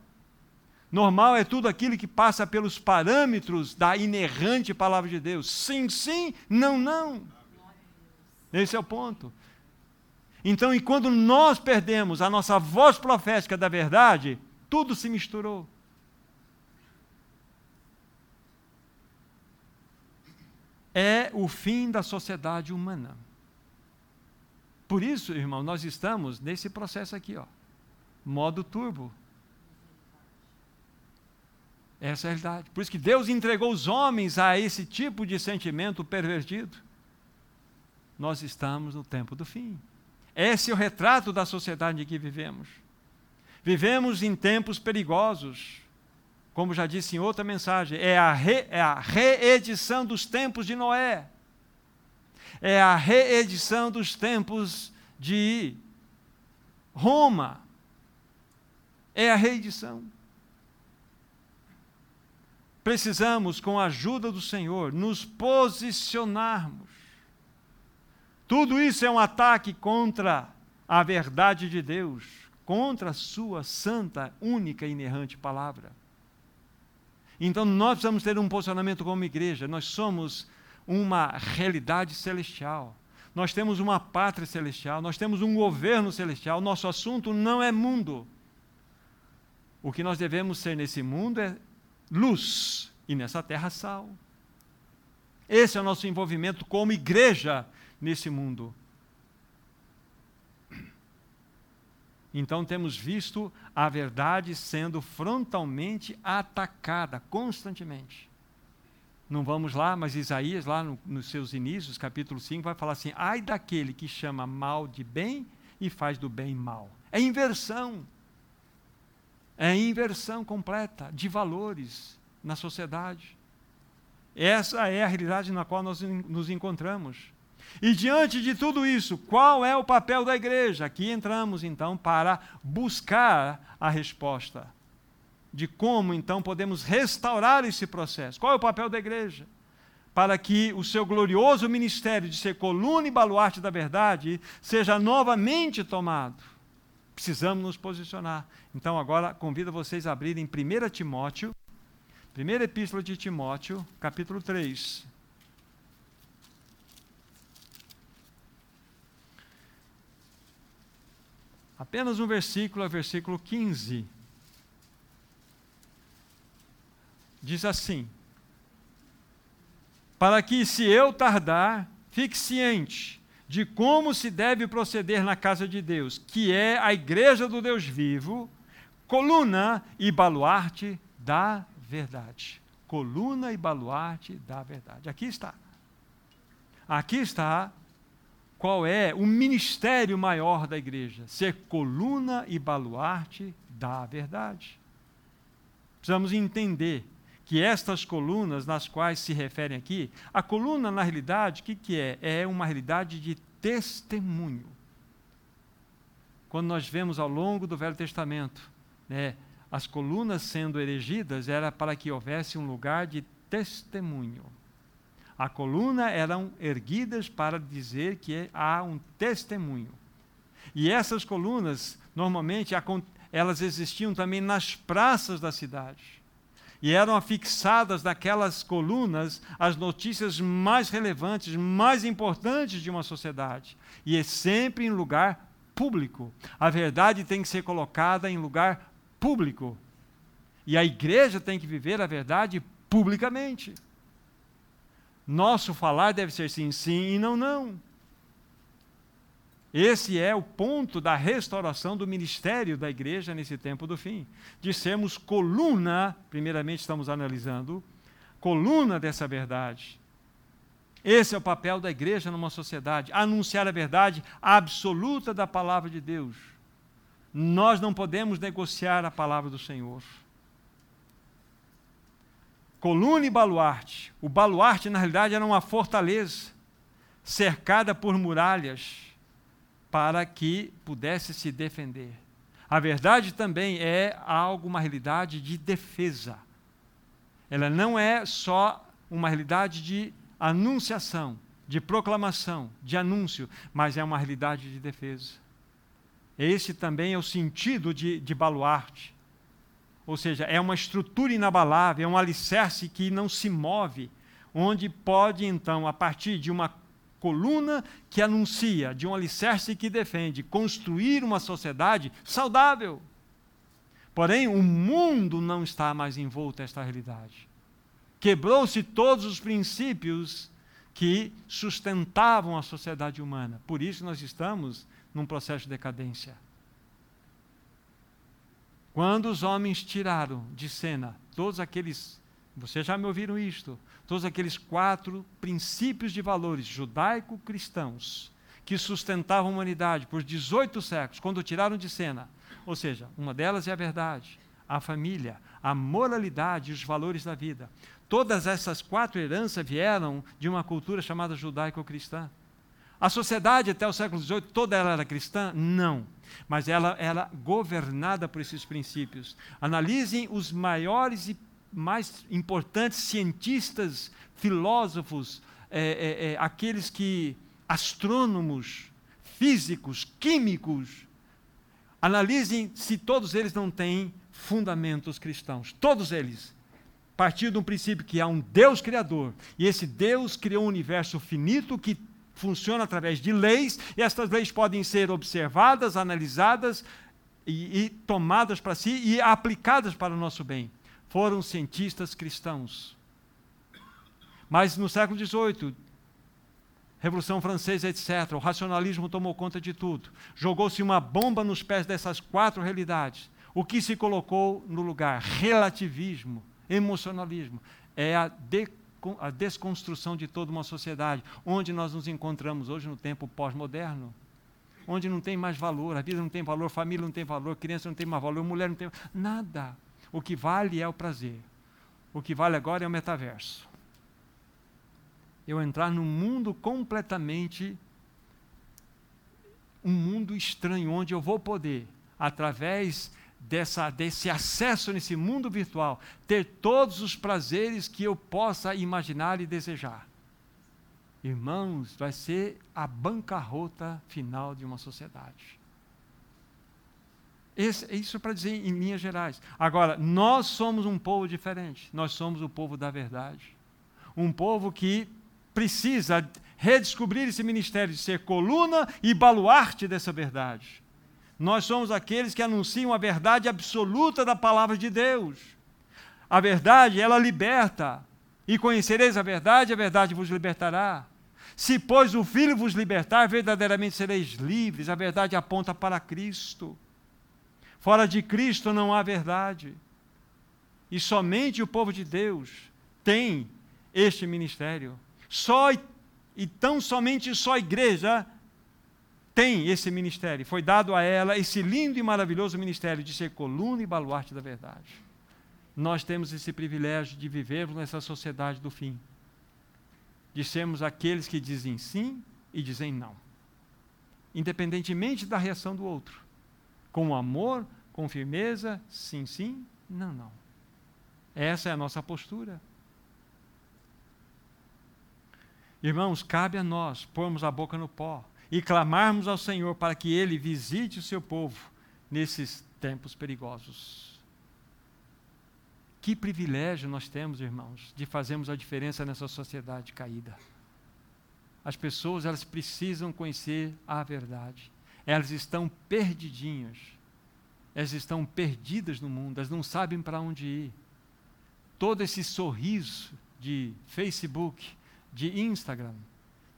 [SPEAKER 1] Normal é tudo aquilo que passa pelos parâmetros da inerrante palavra de Deus. Sim, sim, não, não. Esse é o ponto. Então, e quando nós perdemos a nossa voz profética da verdade, tudo se misturou. É o fim da sociedade humana. Por isso, irmão, nós estamos nesse processo aqui, ó. Modo turbo. Essa é a realidade. Por isso que Deus entregou os homens a esse tipo de sentimento pervertido. Nós estamos no tempo do fim. Esse é o retrato da sociedade em que vivemos. Vivemos em tempos perigosos. Como já disse em outra mensagem, é a, re, é a reedição dos tempos de Noé é a reedição dos tempos de Roma. É a reedição. Precisamos, com a ajuda do Senhor, nos posicionarmos. Tudo isso é um ataque contra a verdade de Deus, contra a Sua santa, única e inerrante palavra. Então nós precisamos ter um posicionamento como igreja. Nós somos uma realidade celestial. Nós temos uma pátria celestial, nós temos um governo celestial. Nosso assunto não é mundo. O que nós devemos ser nesse mundo é luz e nessa terra sal. Esse é o nosso envolvimento como igreja nesse mundo. Então temos visto a verdade sendo frontalmente atacada constantemente. Não vamos lá, mas Isaías, lá no, nos seus inícios, capítulo 5, vai falar assim: ai daquele que chama mal de bem e faz do bem mal. É inversão. É inversão completa de valores na sociedade. Essa é a realidade na qual nós nos encontramos. E diante de tudo isso, qual é o papel da igreja? Aqui entramos então para buscar a resposta de como então podemos restaurar esse processo. Qual é o papel da igreja? Para que o seu glorioso ministério de ser coluna e baluarte da verdade seja novamente tomado. Precisamos nos posicionar. Então, agora convido vocês a abrirem 1 Timóteo, primeira epístola de Timóteo, capítulo 3. Apenas um versículo, é o versículo 15. diz assim: Para que, se eu tardar, fique ciente de como se deve proceder na casa de Deus, que é a igreja do Deus vivo, coluna e baluarte da verdade. Coluna e baluarte da verdade. Aqui está. Aqui está qual é o ministério maior da igreja: ser coluna e baluarte da verdade. Precisamos entender que estas colunas nas quais se referem aqui, a coluna, na realidade, o que, que é? É uma realidade de testemunho. Quando nós vemos ao longo do Velho Testamento, né, as colunas sendo erigidas, era para que houvesse um lugar de testemunho. A coluna eram erguidas para dizer que há um testemunho. E essas colunas, normalmente, elas existiam também nas praças da cidade E eram afixadas naquelas colunas as notícias mais relevantes, mais importantes de uma sociedade. E é sempre em lugar público. A verdade tem que ser colocada em lugar público. E a igreja tem que viver a verdade publicamente. Nosso falar deve ser sim, sim e não, não. Esse é o ponto da restauração do ministério da igreja nesse tempo do fim. De sermos coluna, primeiramente estamos analisando, coluna dessa verdade. Esse é o papel da igreja numa sociedade, anunciar a verdade absoluta da palavra de Deus. Nós não podemos negociar a palavra do Senhor. Coluna e baluarte. O baluarte, na realidade, era uma fortaleza cercada por muralhas para que pudesse se defender. A verdade também é algo, uma realidade de defesa. Ela não é só uma realidade de anunciação, de proclamação, de anúncio, mas é uma realidade de defesa. Esse também é o sentido de, de baluarte. Ou seja, é uma estrutura inabalável, é um alicerce que não se move, onde pode, então, a partir de uma coluna que anuncia, de um alicerce que defende, construir uma sociedade saudável. Porém, o mundo não está mais envolto nesta realidade. Quebrou-se todos os princípios que sustentavam a sociedade humana. Por isso, nós estamos num processo de decadência. Quando os homens tiraram de cena todos aqueles, vocês já me ouviram isto, todos aqueles quatro princípios de valores judaico-cristãos que sustentavam a humanidade por 18 séculos, quando tiraram de cena. Ou seja, uma delas é a verdade, a família, a moralidade e os valores da vida. Todas essas quatro heranças vieram de uma cultura chamada judaico-cristã. A sociedade até o século XVIII, toda ela era cristã? Não. Mas ela era governada por esses princípios. Analisem os maiores e mais importantes cientistas, filósofos, é, é, é, aqueles que, astrônomos, físicos, químicos, analisem se todos eles não têm fundamentos cristãos. Todos eles. Partindo de um princípio que há um Deus criador, e esse Deus criou um universo finito que funciona através de leis, e estas leis podem ser observadas, analisadas e, e tomadas para si e aplicadas para o nosso bem foram cientistas cristãos. Mas no século XVIII, Revolução Francesa, etc., o racionalismo tomou conta de tudo. Jogou-se uma bomba nos pés dessas quatro realidades. O que se colocou no lugar? Relativismo, emocionalismo. É a, de, a desconstrução de toda uma sociedade, onde nós nos encontramos hoje no tempo pós-moderno onde não tem mais valor, a vida não tem valor, família não tem valor, criança não tem mais valor, mulher não tem nada. O que vale é o prazer. O que vale agora é o metaverso. Eu entrar num mundo completamente um mundo estranho onde eu vou poder através dessa, desse acesso nesse mundo virtual, ter todos os prazeres que eu possa imaginar e desejar. Irmãos, vai ser a bancarrota final de uma sociedade. Esse, isso para dizer em linhas gerais. Agora, nós somos um povo diferente. Nós somos o povo da verdade. Um povo que precisa redescobrir esse ministério de ser coluna e baluarte dessa verdade. Nós somos aqueles que anunciam a verdade absoluta da palavra de Deus. A verdade, ela liberta. E conhecereis a verdade, a verdade vos libertará. Se, pois, o Filho vos libertar, verdadeiramente sereis livres. A verdade aponta para Cristo. Fora de Cristo não há verdade. E somente o povo de Deus tem este ministério. Só e tão somente só a igreja tem esse ministério. Foi dado a ela esse lindo e maravilhoso ministério de ser coluna e baluarte da verdade. Nós temos esse privilégio de vivermos nessa sociedade do fim. De sermos aqueles que dizem sim e dizem não. Independentemente da reação do outro com amor, com firmeza, sim, sim, não, não. Essa é a nossa postura. Irmãos, cabe a nós pormos a boca no pó e clamarmos ao Senhor para que Ele visite o seu povo nesses tempos perigosos. Que privilégio nós temos, irmãos, de fazermos a diferença nessa sociedade caída. As pessoas, elas precisam conhecer a verdade. Elas estão perdidinhas. Elas estão perdidas no mundo, elas não sabem para onde ir. Todo esse sorriso de Facebook, de Instagram,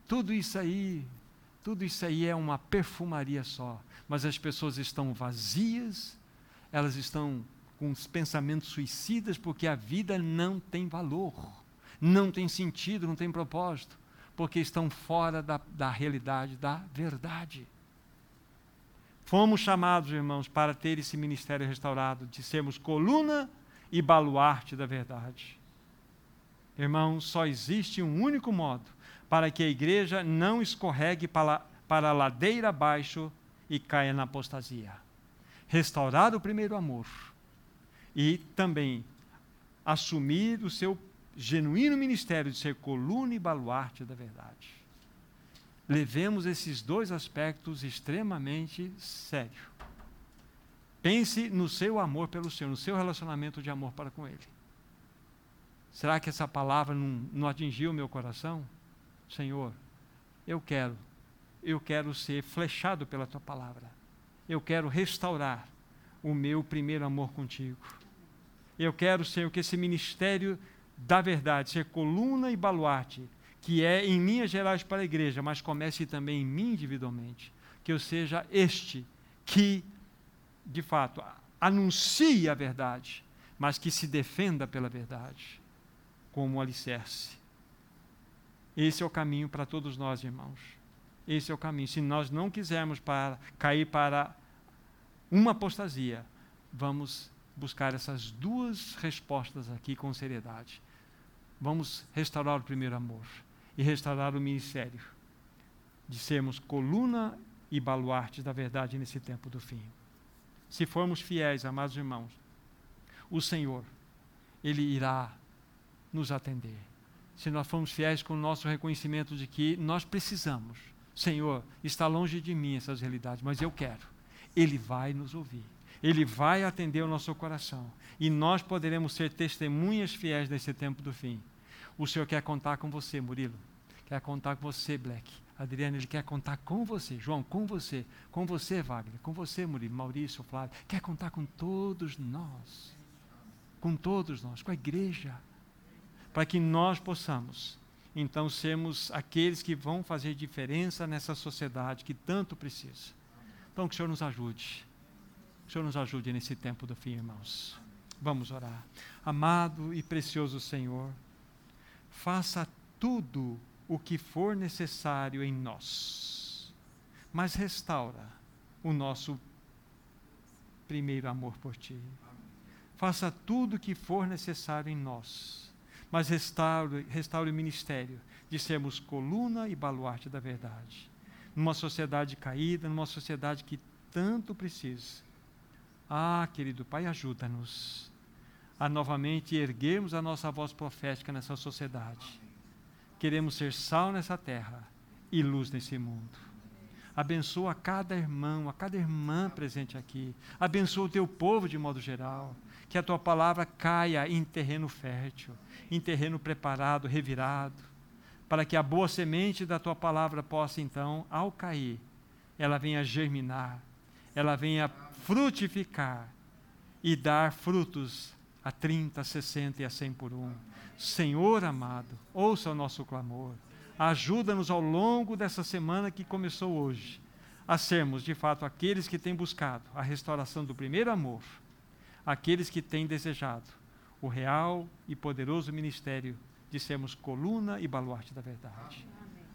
[SPEAKER 1] tudo isso aí, tudo isso aí é uma perfumaria só. Mas as pessoas estão vazias, elas estão com os pensamentos suicidas porque a vida não tem valor, não tem sentido, não tem propósito, porque estão fora da, da realidade, da verdade. Fomos chamados, irmãos, para ter esse ministério restaurado, de sermos coluna e baluarte da verdade. Irmãos, só existe um único modo para que a igreja não escorregue para, para a ladeira abaixo e caia na apostasia. Restaurar o primeiro amor e também assumir o seu genuíno ministério de ser coluna e baluarte da verdade. Levemos esses dois aspectos extremamente sério. Pense no seu amor pelo Senhor, no seu relacionamento de amor para com Ele. Será que essa palavra não, não atingiu o meu coração? Senhor, eu quero, eu quero ser flechado pela tua palavra. Eu quero restaurar o meu primeiro amor contigo. Eu quero, Senhor, que esse ministério da verdade, ser coluna e baluarte, que é em linhas gerais para a igreja, mas comece também em mim individualmente. Que eu seja este que, de fato, anuncie a verdade, mas que se defenda pela verdade, como alicerce. Esse é o caminho para todos nós, irmãos. Esse é o caminho. Se nós não quisermos para, cair para uma apostasia, vamos buscar essas duas respostas aqui com seriedade. Vamos restaurar o primeiro amor e restaurar o ministério de sermos coluna e baluarte da verdade nesse tempo do fim. Se formos fiéis, amados irmãos, o Senhor, Ele irá nos atender. Se nós formos fiéis com o nosso reconhecimento de que nós precisamos, Senhor, está longe de mim essas realidades, mas eu quero, Ele vai nos ouvir. Ele vai atender o nosso coração. E nós poderemos ser testemunhas fiéis nesse tempo do fim. O Senhor quer contar com você, Murilo. Quer contar com você, Black. Adriano, ele quer contar com você. João, com você. Com você, Wagner. Com você, Murilo. Maurício, Flávio. Quer contar com todos nós. Com todos nós. Com a igreja. Para que nós possamos, então, sermos aqueles que vão fazer diferença nessa sociedade que tanto precisa. Então, que o Senhor nos ajude o Senhor nos ajude nesse tempo do fim, irmãos. Vamos orar. Amado e precioso Senhor, faça tudo o que for necessário em nós, mas restaura o nosso primeiro amor por Ti. Faça tudo o que for necessário em nós, mas restaure, restaure o ministério de sermos coluna e baluarte da verdade. Numa sociedade caída, numa sociedade que tanto precisa ah, querido Pai, ajuda-nos a novamente erguermos a nossa voz profética nessa sociedade. Queremos ser sal nessa terra e luz nesse mundo. Abençoa cada irmão, a cada irmã presente aqui. Abençoa o teu povo de modo geral. Que a tua palavra caia em terreno fértil, em terreno preparado, revirado, para que a boa semente da tua palavra possa então, ao cair, ela venha germinar, ela venha frutificar e dar frutos a 30, a 60 e a 100 por um. Senhor amado, ouça o nosso clamor. Ajuda-nos ao longo dessa semana que começou hoje a sermos, de fato, aqueles que têm buscado a restauração do primeiro amor, aqueles que têm desejado o real e poderoso ministério de sermos coluna e baluarte da verdade.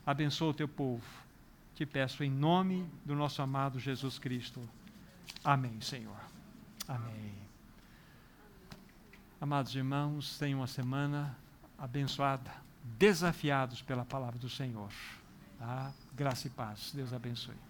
[SPEAKER 1] Abençoa o teu povo. Te peço em nome do nosso amado Jesus Cristo. Amém, Senhor. Amém. Amados irmãos, tenham uma semana abençoada, desafiados pela palavra do Senhor. Tá? Graça e paz. Deus abençoe.